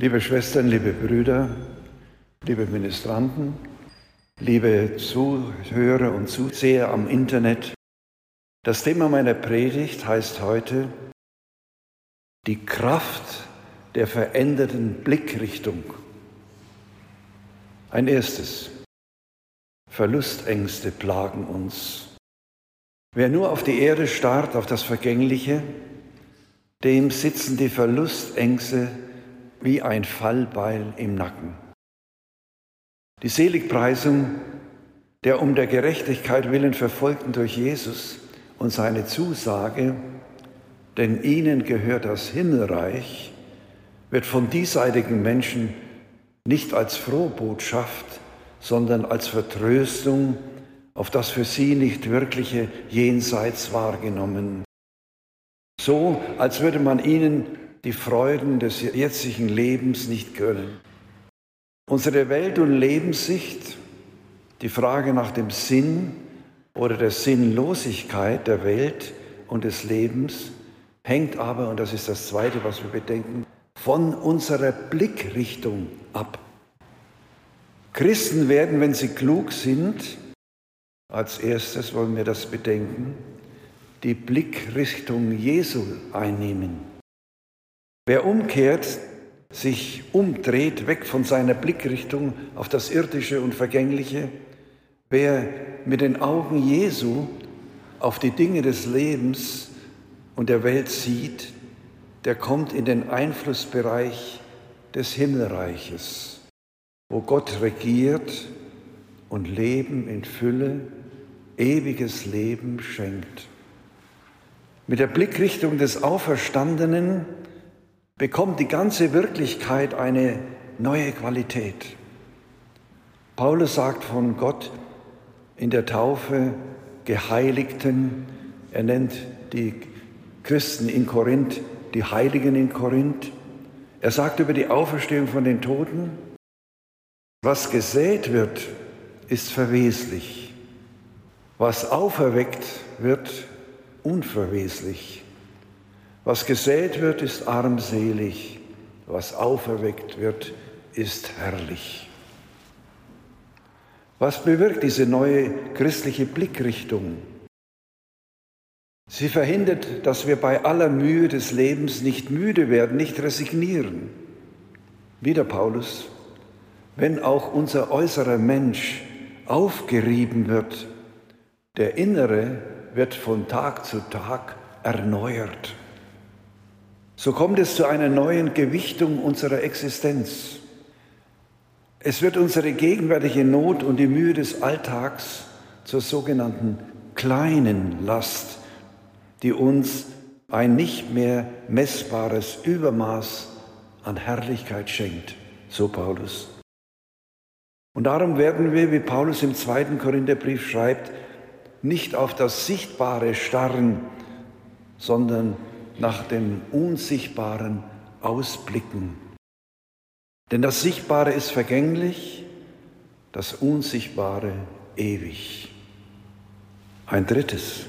Liebe Schwestern, liebe Brüder, liebe Ministranten, liebe Zuhörer und Zuseher am Internet, das Thema meiner Predigt heißt heute die Kraft der veränderten Blickrichtung. Ein erstes. Verlustängste plagen uns. Wer nur auf die Erde starrt, auf das Vergängliche, dem sitzen die Verlustängste wie ein Fallbeil im Nacken. Die Seligpreisung der um der Gerechtigkeit willen Verfolgten durch Jesus und seine Zusage, denn ihnen gehört das Himmelreich, wird von diesseitigen Menschen nicht als Frohbotschaft, sondern als Vertröstung auf das für sie nicht wirkliche Jenseits wahrgenommen. So, als würde man ihnen die Freuden des jetzigen Lebens nicht gönnen. Unsere Welt- und Lebenssicht, die Frage nach dem Sinn oder der Sinnlosigkeit der Welt und des Lebens, hängt aber, und das ist das Zweite, was wir bedenken, von unserer Blickrichtung ab. Christen werden, wenn sie klug sind, als erstes wollen wir das bedenken, die Blickrichtung Jesu einnehmen. Wer umkehrt, sich umdreht, weg von seiner Blickrichtung auf das Irdische und Vergängliche, wer mit den Augen Jesu auf die Dinge des Lebens und der Welt sieht, der kommt in den Einflussbereich des Himmelreiches, wo Gott regiert und Leben in Fülle ewiges Leben schenkt. Mit der Blickrichtung des Auferstandenen bekommt die ganze Wirklichkeit eine neue Qualität. Paulus sagt von Gott in der Taufe Geheiligten, er nennt die Christen in Korinth die Heiligen in Korinth. Er sagt über die Auferstehung von den Toten, was gesät wird, ist verweslich. Was auferweckt wird, unverweslich. Was gesät wird, ist armselig. Was auferweckt wird, ist herrlich. Was bewirkt diese neue christliche Blickrichtung? Sie verhindert, dass wir bei aller Mühe des Lebens nicht müde werden, nicht resignieren. Wieder Paulus, wenn auch unser äußerer Mensch aufgerieben wird, der Innere wird von Tag zu Tag erneuert. So kommt es zu einer neuen Gewichtung unserer Existenz. Es wird unsere gegenwärtige Not und die Mühe des Alltags zur sogenannten kleinen Last, die uns ein nicht mehr messbares Übermaß an Herrlichkeit schenkt, so Paulus. Und darum werden wir, wie Paulus im zweiten Korintherbrief schreibt, nicht auf das Sichtbare starren, sondern nach dem Unsichtbaren ausblicken. Denn das Sichtbare ist vergänglich, das Unsichtbare ewig. Ein drittes.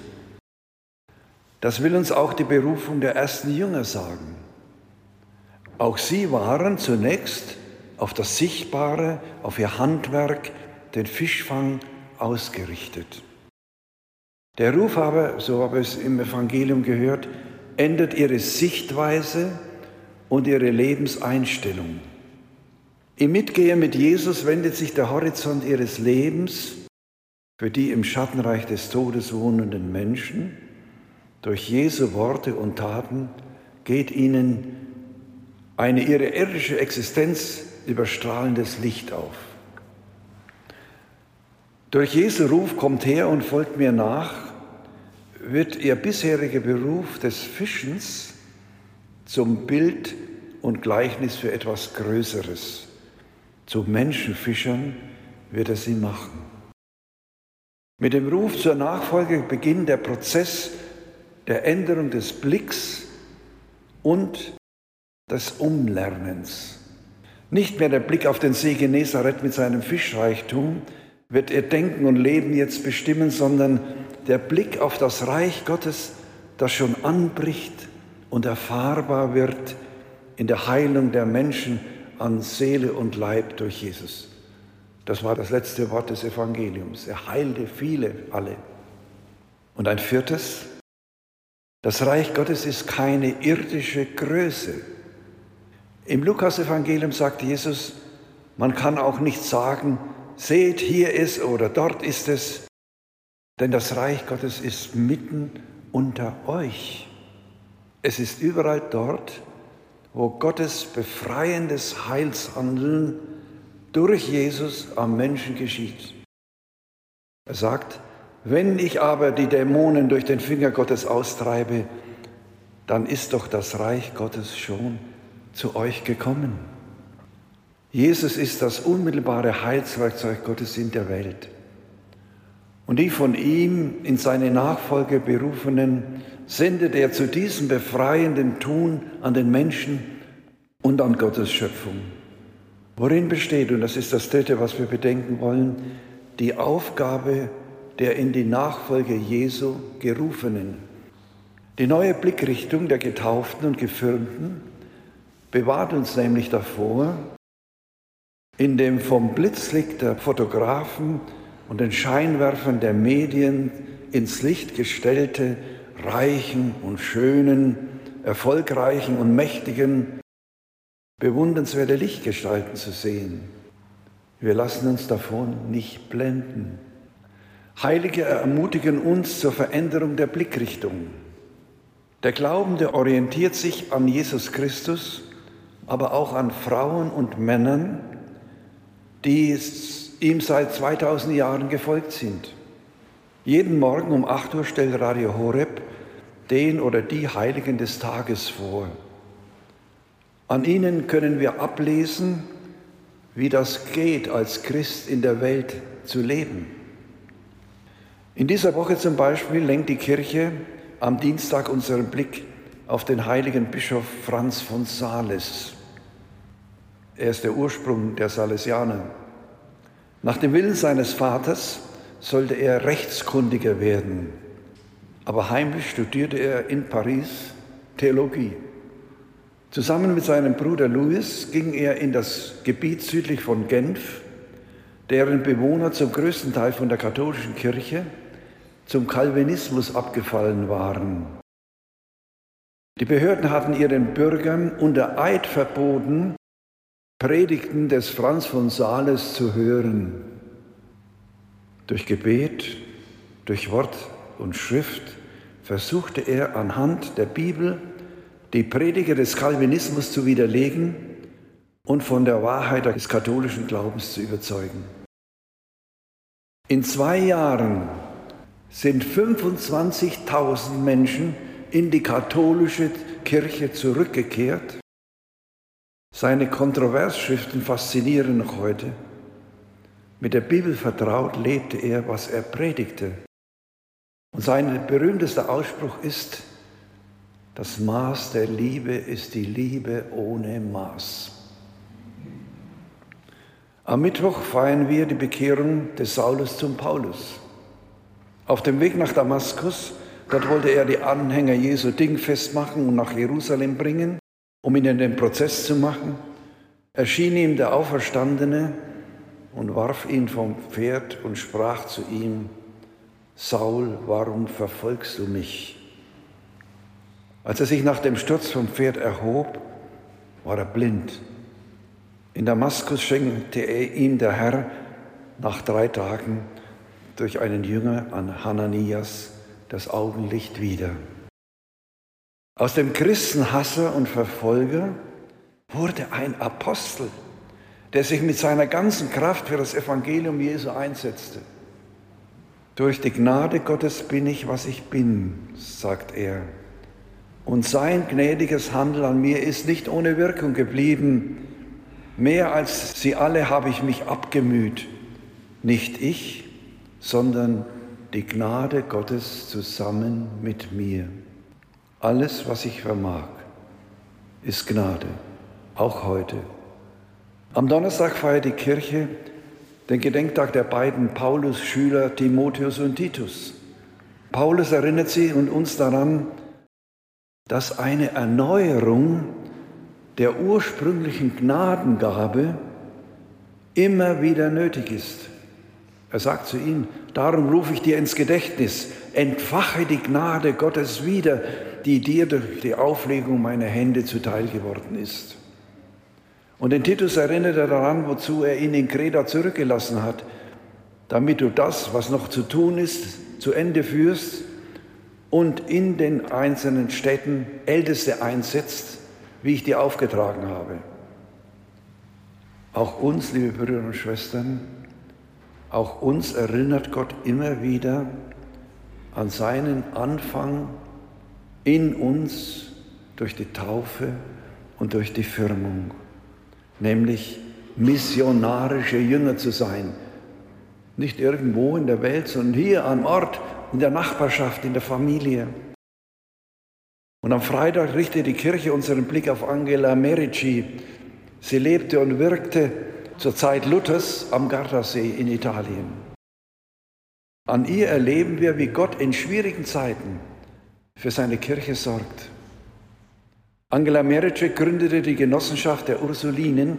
Das will uns auch die Berufung der ersten Jünger sagen. Auch sie waren zunächst auf das Sichtbare, auf ihr Handwerk, den Fischfang ausgerichtet. Der Ruf aber, so habe ich es im Evangelium gehört, ändert ihre Sichtweise und ihre Lebenseinstellung. Im Mitgehen mit Jesus wendet sich der Horizont ihres Lebens für die im Schattenreich des Todes wohnenden Menschen. Durch Jesu Worte und Taten geht ihnen eine ihre irdische Existenz überstrahlendes Licht auf. Durch Jesu Ruf kommt her und folgt mir nach, wird ihr bisheriger Beruf des Fischens zum Bild und Gleichnis für etwas Größeres. Zu Menschenfischern wird er sie machen. Mit dem Ruf zur Nachfolge beginnt der Prozess der Änderung des Blicks und des Umlernens. Nicht mehr der Blick auf den See Genezareth mit seinem Fischreichtum, wird ihr Denken und Leben jetzt bestimmen, sondern der Blick auf das Reich Gottes, das schon anbricht und erfahrbar wird in der Heilung der Menschen an Seele und Leib durch Jesus. Das war das letzte Wort des Evangeliums. Er heilte viele, alle. Und ein viertes, das Reich Gottes ist keine irdische Größe. Im Lukas-Evangelium sagt Jesus, man kann auch nicht sagen, seht, hier ist oder dort ist es, denn das Reich Gottes ist mitten unter euch. Es ist überall dort, wo Gottes befreiendes Heilshandeln durch Jesus am Menschen geschieht. Er sagt, wenn ich aber die Dämonen durch den Finger Gottes austreibe, dann ist doch das Reich Gottes schon zu euch gekommen. Jesus ist das unmittelbare Heilswerkzeug Gottes in der Welt. Und die von ihm in seine Nachfolge berufenen sendet er zu diesem befreienden Tun an den Menschen und an Gottes Schöpfung. Worin besteht, und das ist das Dritte, was wir bedenken wollen, die Aufgabe der in die Nachfolge Jesu gerufenen. Die neue Blickrichtung der Getauften und Gefirmten bewahrt uns nämlich davor, in dem vom Blitzlicht der Fotografen und den Scheinwerfern der Medien ins Licht gestellte, reichen und schönen, erfolgreichen und mächtigen, bewundernswerte Lichtgestalten zu sehen. Wir lassen uns davon nicht blenden. Heilige ermutigen uns zur Veränderung der Blickrichtung. Der Glaubende orientiert sich an Jesus Christus, aber auch an Frauen und Männern, die ihm seit 2000 Jahren gefolgt sind. Jeden Morgen um 8 Uhr stellt Radio Horeb den oder die Heiligen des Tages vor. An ihnen können wir ablesen, wie das geht, als Christ in der Welt zu leben. In dieser Woche zum Beispiel lenkt die Kirche am Dienstag unseren Blick auf den heiligen Bischof Franz von Sales. Er ist der Ursprung der Salesianer. Nach dem Willen seines Vaters sollte er Rechtskundiger werden, aber heimlich studierte er in Paris Theologie. Zusammen mit seinem Bruder Louis ging er in das Gebiet südlich von Genf, deren Bewohner zum größten Teil von der katholischen Kirche zum Calvinismus abgefallen waren. Die Behörden hatten ihren Bürgern unter Eid verboten, Predigten des Franz von Sales zu hören. Durch Gebet, durch Wort und Schrift versuchte er anhand der Bibel die Prediger des Calvinismus zu widerlegen und von der Wahrheit des katholischen Glaubens zu überzeugen. In zwei Jahren sind 25.000 Menschen in die katholische Kirche zurückgekehrt. Seine Kontroversschriften faszinieren noch heute. Mit der Bibel vertraut lebte er, was er predigte. Und sein berühmtester Ausspruch ist, das Maß der Liebe ist die Liebe ohne Maß. Am Mittwoch feiern wir die Bekehrung des Saulus zum Paulus. Auf dem Weg nach Damaskus, dort wollte er die Anhänger Jesu dingfest machen und nach Jerusalem bringen, um ihnen den Prozess zu machen, erschien ihm der Auferstandene und warf ihn vom Pferd und sprach zu ihm, Saul, warum verfolgst du mich? Als er sich nach dem Sturz vom Pferd erhob, war er blind. In Damaskus schenkte er ihm der Herr nach drei Tagen durch einen Jünger an Hananias das Augenlicht wieder. Aus dem Christenhasser und Verfolger wurde ein Apostel, der sich mit seiner ganzen Kraft für das Evangelium Jesu einsetzte. Durch die Gnade Gottes bin ich, was ich bin, sagt er. Und sein gnädiges Handeln an mir ist nicht ohne Wirkung geblieben. Mehr als sie alle habe ich mich abgemüht. Nicht ich, sondern die Gnade Gottes zusammen mit mir. Alles, was ich vermag, ist Gnade, auch heute. Am Donnerstag feiert die Kirche den Gedenktag der beiden Paulus-Schüler Timotheus und Titus. Paulus erinnert sie und uns daran, dass eine Erneuerung der ursprünglichen Gnadengabe immer wieder nötig ist. Er sagt zu ihnen, darum rufe ich dir ins Gedächtnis, entfache die Gnade Gottes wieder, die dir durch die Auflegung meiner Hände zuteil geworden ist. Und den Titus erinnert er daran, wozu er ihn in Kreta zurückgelassen hat, damit du das, was noch zu tun ist, zu Ende führst und in den einzelnen Städten Älteste einsetzt, wie ich dir aufgetragen habe. Auch uns, liebe Brüder und Schwestern, auch uns erinnert Gott immer wieder an seinen Anfang in uns durch die Taufe und durch die Firmung, nämlich missionarische Jünger zu sein. Nicht irgendwo in der Welt, sondern hier am Ort, in der Nachbarschaft, in der Familie. Und am Freitag richtete die Kirche unseren Blick auf Angela Merici. Sie lebte und wirkte zur Zeit Luthers am Gardasee in Italien. An ihr erleben wir, wie Gott in schwierigen Zeiten für seine Kirche sorgt. Angela Merici gründete die Genossenschaft der Ursulinen,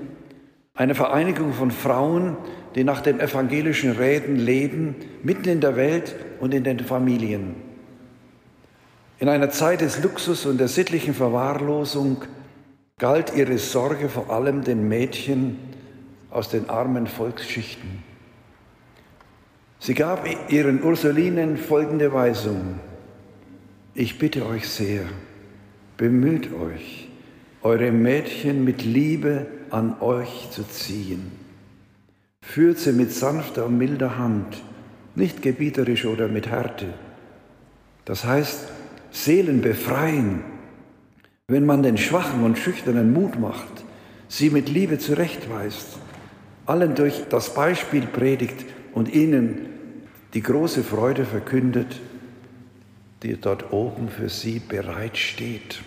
eine Vereinigung von Frauen, die nach den evangelischen Räten leben, mitten in der Welt und in den Familien. In einer Zeit des Luxus und der sittlichen Verwahrlosung galt ihre Sorge vor allem den Mädchen aus den armen Volksschichten. Sie gab ihren Ursulinen folgende Weisung. Ich bitte euch sehr, bemüht euch, eure Mädchen mit Liebe an euch zu ziehen. Führt sie mit sanfter und milder Hand, nicht gebieterisch oder mit Härte. Das heißt, Seelen befreien, wenn man den Schwachen und Schüchternen Mut macht, sie mit Liebe zurechtweist, allen durch das Beispiel predigt und ihnen die große Freude verkündet, die dort oben für sie bereitsteht.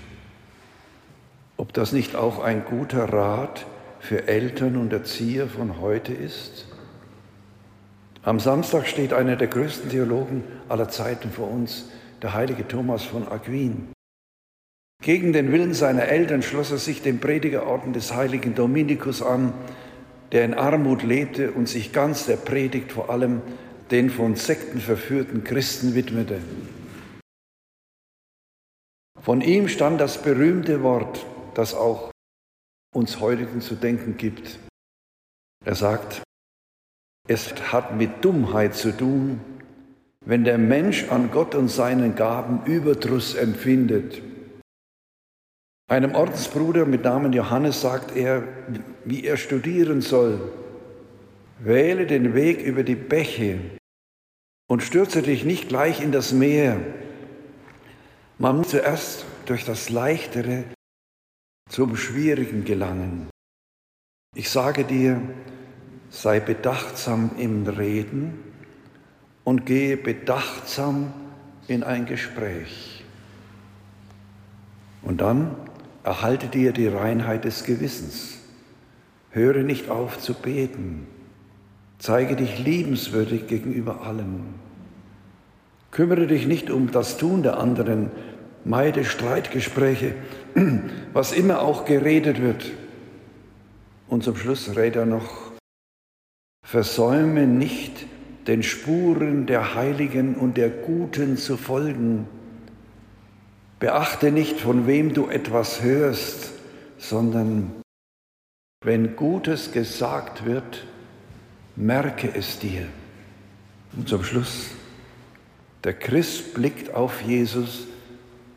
Ob das nicht auch ein guter Rat für Eltern und Erzieher von heute ist? Am Samstag steht einer der größten Theologen aller Zeiten vor uns, der heilige Thomas von Aquin. Gegen den Willen seiner Eltern schloss er sich dem Predigerorden des heiligen Dominikus an, der in Armut lebte und sich ganz der Predigt vor allem den von Sekten verführten Christen widmete. Von ihm stand das berühmte Wort, das auch uns heutigen zu denken gibt. Er sagt, es hat mit Dummheit zu tun, wenn der Mensch an Gott und seinen Gaben Überdruss empfindet. Einem Ordensbruder mit Namen Johannes sagt er, wie er studieren soll. Wähle den Weg über die Bäche und stürze dich nicht gleich in das Meer. Man muss zuerst durch das Leichtere zum Schwierigen gelangen. Ich sage dir, sei bedachtsam im Reden und gehe bedachtsam in ein Gespräch. Und dann erhalte dir die Reinheit des Gewissens. Höre nicht auf zu beten. Zeige dich liebenswürdig gegenüber allen. Kümmere dich nicht um das Tun der anderen. Meide Streitgespräche, was immer auch geredet wird. Und zum Schluss rät er noch, versäume nicht den Spuren der Heiligen und der Guten zu folgen. Beachte nicht, von wem du etwas hörst, sondern wenn Gutes gesagt wird, merke es dir. Und zum Schluss, der Christ blickt auf Jesus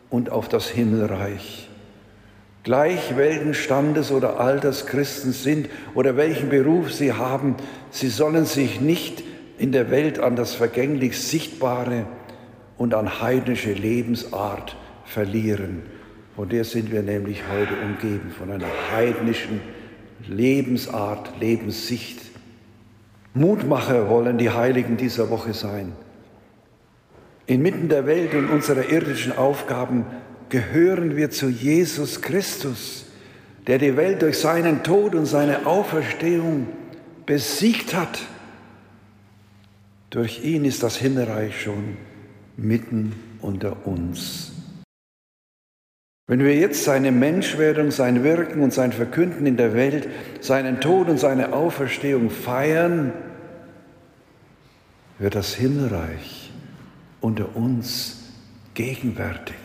und auf das Himmelreich. Gleich welchen Standes oder Alters Christen sind oder welchen Beruf sie haben, sie sollen sich nicht in der Welt an das vergänglich Sichtbare und an heidnische Lebensart verlieren. Von der sind wir nämlich heute umgeben, von einer heidnischen Lebensart, Lebenssicht. Mutmacher wollen die Heiligen dieser Woche sein. Inmitten der Welt und unserer irdischen Aufgaben gehören wir zu Jesus Christus, der die Welt durch seinen Tod und seine Auferstehung besiegt hat. Durch ihn ist das Himmelreich schon mitten unter uns. Wenn wir jetzt seine Menschwerdung, sein Wirken und sein Verkünden in der Welt, seinen Tod und seine Auferstehung feiern, wird das Himmelreich unter uns gegenwärtig.